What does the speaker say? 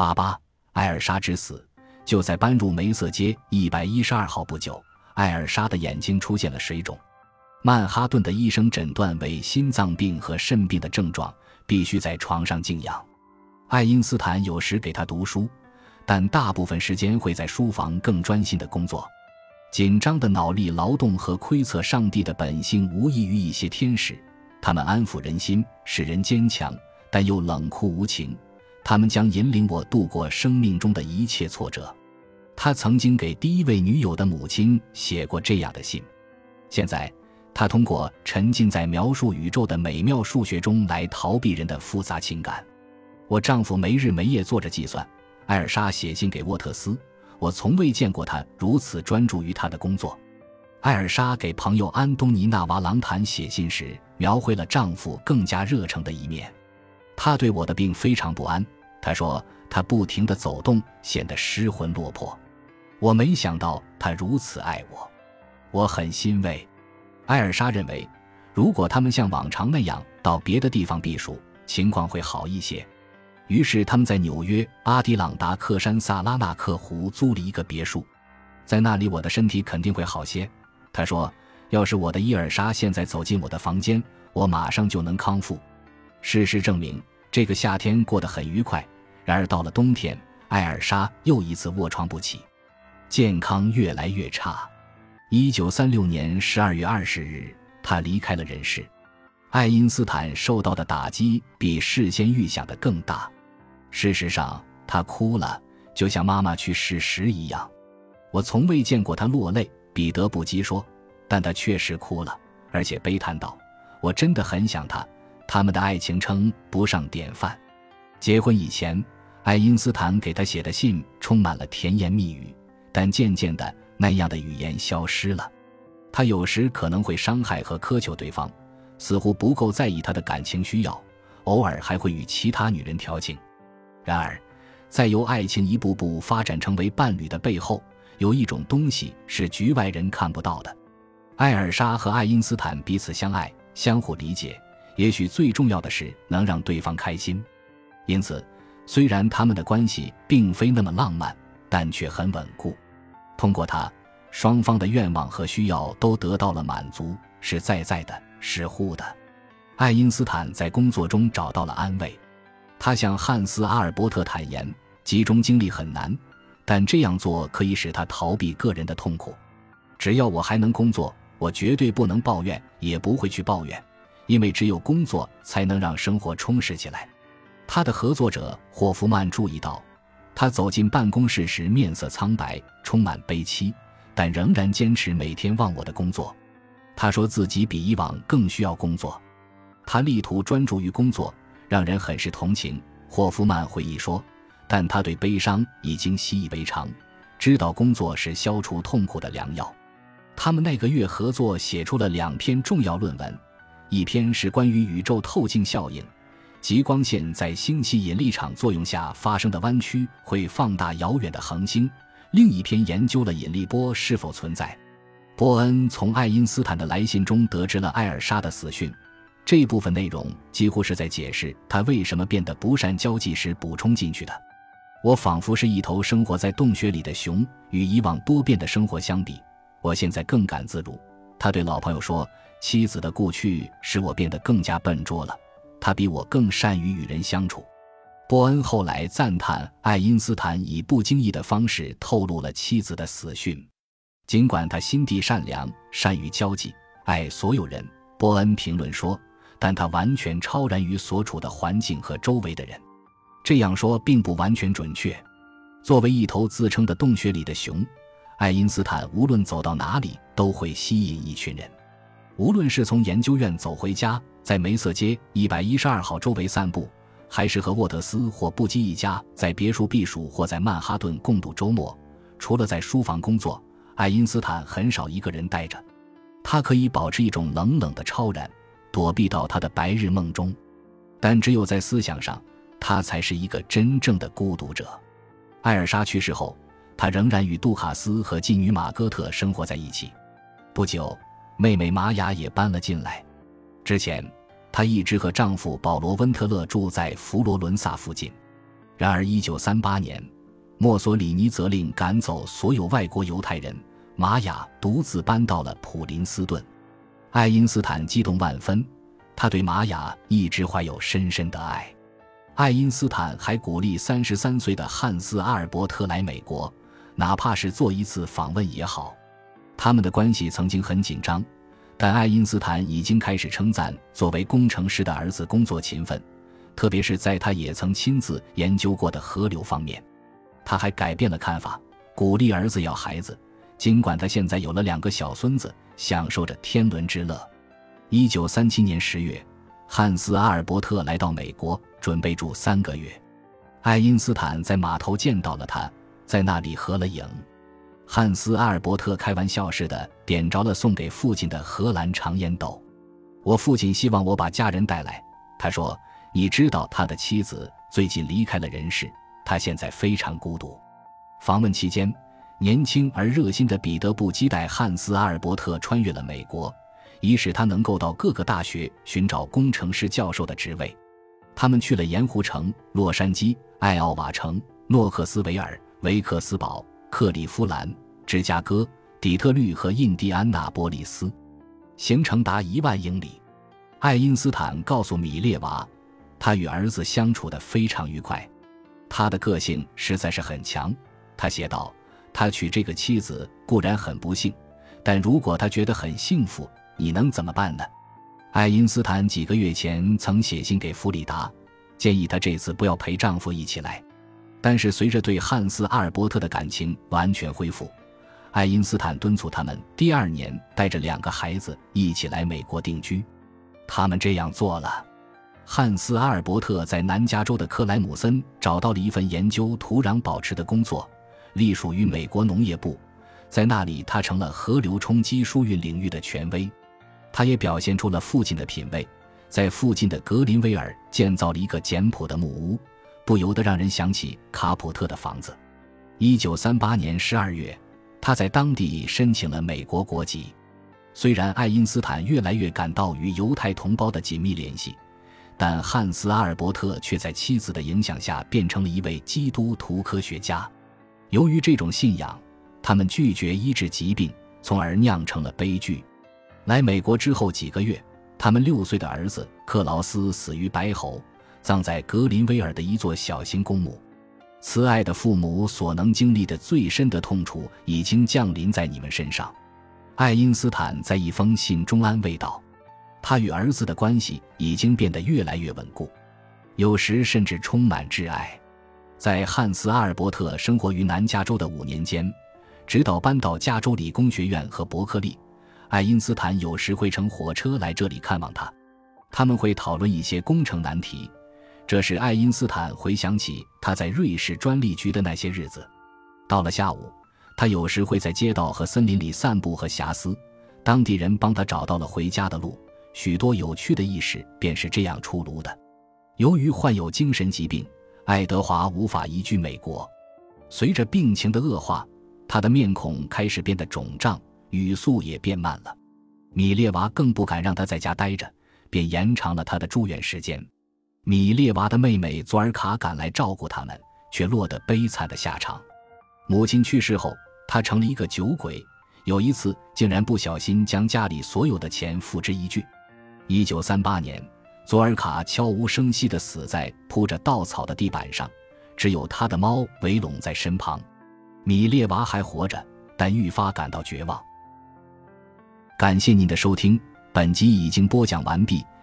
八八，艾尔莎之死，就在搬入梅瑟街一百一十二号不久，艾尔莎的眼睛出现了水肿。曼哈顿的医生诊断为心脏病和肾病的症状，必须在床上静养。爱因斯坦有时给他读书，但大部分时间会在书房更专心的工作。紧张的脑力劳动和窥测上帝的本性无异于一些天使，他们安抚人心，使人坚强，但又冷酷无情。他们将引领我度过生命中的一切挫折。他曾经给第一位女友的母亲写过这样的信。现在，他通过沉浸在描述宇宙的美妙数学中来逃避人的复杂情感。我丈夫没日没夜做着计算。艾尔莎写信给沃特斯。我从未见过他如此专注于他的工作。艾尔莎给朋友安东尼娜·瓦朗坦写信时，描绘了丈夫更加热诚的一面。他对我的病非常不安。他说他不停地走动，显得失魂落魄。我没想到他如此爱我，我很欣慰。艾尔莎认为，如果他们像往常那样到别的地方避暑，情况会好一些。于是他们在纽约阿迪朗达克山萨拉纳克湖租了一个别墅，在那里我的身体肯定会好些。他说：“要是我的伊尔莎现在走进我的房间，我马上就能康复。”事实证明，这个夏天过得很愉快。然而到了冬天，艾尔莎又一次卧床不起，健康越来越差。一九三六年十二月二十日，她离开了人世。爱因斯坦受到的打击比事先预想的更大。事实上，他哭了，就像妈妈去世时一样。我从未见过他落泪。彼得不羁说：“但他确实哭了，而且悲叹道：‘我真的很想他。’他们的爱情称不上典范。结婚以前，爱因斯坦给他写的信充满了甜言蜜语，但渐渐的，那样的语言消失了。他有时可能会伤害和苛求对方，似乎不够在意他的感情需要，偶尔还会与其他女人调情。”然而，在由爱情一步步发展成为伴侣的背后，有一种东西是局外人看不到的。艾尔莎和爱因斯坦彼此相爱，相互理解，也许最重要的是能让对方开心。因此，虽然他们的关系并非那么浪漫，但却很稳固。通过他，双方的愿望和需要都得到了满足，是在在的，是互的。爱因斯坦在工作中找到了安慰。他向汉斯·阿尔伯特坦言，集中精力很难，但这样做可以使他逃避个人的痛苦。只要我还能工作，我绝对不能抱怨，也不会去抱怨，因为只有工作才能让生活充实起来。他的合作者霍夫曼注意到，他走进办公室时面色苍白，充满悲戚，但仍然坚持每天忘我的工作。他说自己比以往更需要工作，他力图专注于工作。让人很是同情，霍夫曼回忆说，但他对悲伤已经习以为常，知道工作是消除痛苦的良药。他们那个月合作写出了两篇重要论文，一篇是关于宇宙透镜效应，即光线在星系引力场作用下发生的弯曲会放大遥远的恒星；另一篇研究了引力波是否存在。波恩从爱因斯坦的来信中得知了艾尔莎的死讯。这部分内容几乎是在解释他为什么变得不善交际时补充进去的。我仿佛是一头生活在洞穴里的熊，与以往多变的生活相比，我现在更感自如。他对老朋友说：“妻子的故去使我变得更加笨拙了。他比我更善于与人相处。”波恩后来赞叹爱因斯坦以不经意的方式透露了妻子的死讯，尽管他心地善良，善于交际，爱所有人。波恩评论说。但他完全超然于所处的环境和周围的人，这样说并不完全准确。作为一头自称的洞穴里的熊，爱因斯坦无论走到哪里都会吸引一群人。无论是从研究院走回家，在梅瑟街一百一十二号周围散步，还是和沃特斯或布基一家在别墅避暑，或在曼哈顿共度周末，除了在书房工作，爱因斯坦很少一个人待着。他可以保持一种冷冷的超然。躲避到他的白日梦中，但只有在思想上，他才是一个真正的孤独者。艾尔莎去世后，他仍然与杜卡斯和妓女玛戈特生活在一起。不久，妹妹玛雅也搬了进来。之前，她一直和丈夫保罗·温特勒住在佛罗伦萨附近。然而，一九三八年，墨索里尼责令赶走所有外国犹太人，玛雅独自搬到了普林斯顿。爱因斯坦激动万分，他对玛雅一直怀有深深的爱。爱因斯坦还鼓励三十三岁的汉斯·阿尔伯特来美国，哪怕是做一次访问也好。他们的关系曾经很紧张，但爱因斯坦已经开始称赞作为工程师的儿子工作勤奋。特别是在他也曾亲自研究过的河流方面，他还改变了看法，鼓励儿子要孩子。尽管他现在有了两个小孙子，享受着天伦之乐。一九三七年十月，汉斯·阿尔伯特来到美国，准备住三个月。爱因斯坦在码头见到了他，在那里合了影。汉斯·阿尔伯特开玩笑似的点着了送给父亲的荷兰长烟斗。我父亲希望我把家人带来，他说。你知道他的妻子最近离开了人世，他现在非常孤独。访问期间，年轻而热心的彼得布基带汉斯·阿尔伯特穿越了美国，以使他能够到各个大学寻找工程师教授的职位。他们去了盐湖城、洛杉矶、艾奥瓦城、诺克斯维尔、维克斯堡、克利夫兰、芝加哥、底特律和印第安纳波利斯，行程达一万英里。爱因斯坦告诉米列娃。他与儿子相处得非常愉快，他的个性实在是很强。他写道：“他娶这个妻子固然很不幸，但如果他觉得很幸福，你能怎么办呢？”爱因斯坦几个月前曾写信给弗里达，建议他这次不要陪丈夫一起来。但是随着对汉斯·阿尔伯特的感情完全恢复，爱因斯坦敦促他们第二年带着两个孩子一起来美国定居。他们这样做了。汉斯·阿尔伯特在南加州的克莱姆森找到了一份研究土壤保持的工作，隶属于美国农业部。在那里，他成了河流冲积疏运领域的权威。他也表现出了父亲的品味，在附近的格林威尔建造了一个简朴的木屋，不由得让人想起卡普特的房子。一九三八年十二月，他在当地申请了美国国籍。虽然爱因斯坦越来越感到与犹太同胞的紧密联系。但汉斯·阿尔伯特却在妻子的影响下变成了一位基督徒科学家。由于这种信仰，他们拒绝医治疾病，从而酿成了悲剧。来美国之后几个月，他们六岁的儿子克劳斯死于白喉，葬在格林威尔的一座小型公墓。慈爱的父母所能经历的最深的痛楚已经降临在你们身上，爱因斯坦在一封信中安慰道。他与儿子的关系已经变得越来越稳固，有时甚至充满挚爱。在汉斯·阿尔伯特生活于南加州的五年间，直到搬到加州理工学院和伯克利，爱因斯坦有时会乘火车来这里看望他。他们会讨论一些工程难题，这使爱因斯坦回想起他在瑞士专利局的那些日子。到了下午，他有时会在街道和森林里散步和遐思，当地人帮他找到了回家的路。许多有趣的意识便是这样出炉的。由于患有精神疾病，爱德华无法移居美国。随着病情的恶化，他的面孔开始变得肿胀，语速也变慢了。米列娃更不敢让他在家待着，便延长了他的住院时间。米列娃的妹妹佐尔卡赶来照顾他们，却落得悲惨的下场。母亲去世后，他成了一个酒鬼，有一次竟然不小心将家里所有的钱付之一炬。一九三八年，佐尔卡悄无声息地死在铺着稻草的地板上，只有他的猫围拢在身旁。米列娃还活着，但愈发感到绝望。感谢您的收听，本集已经播讲完毕。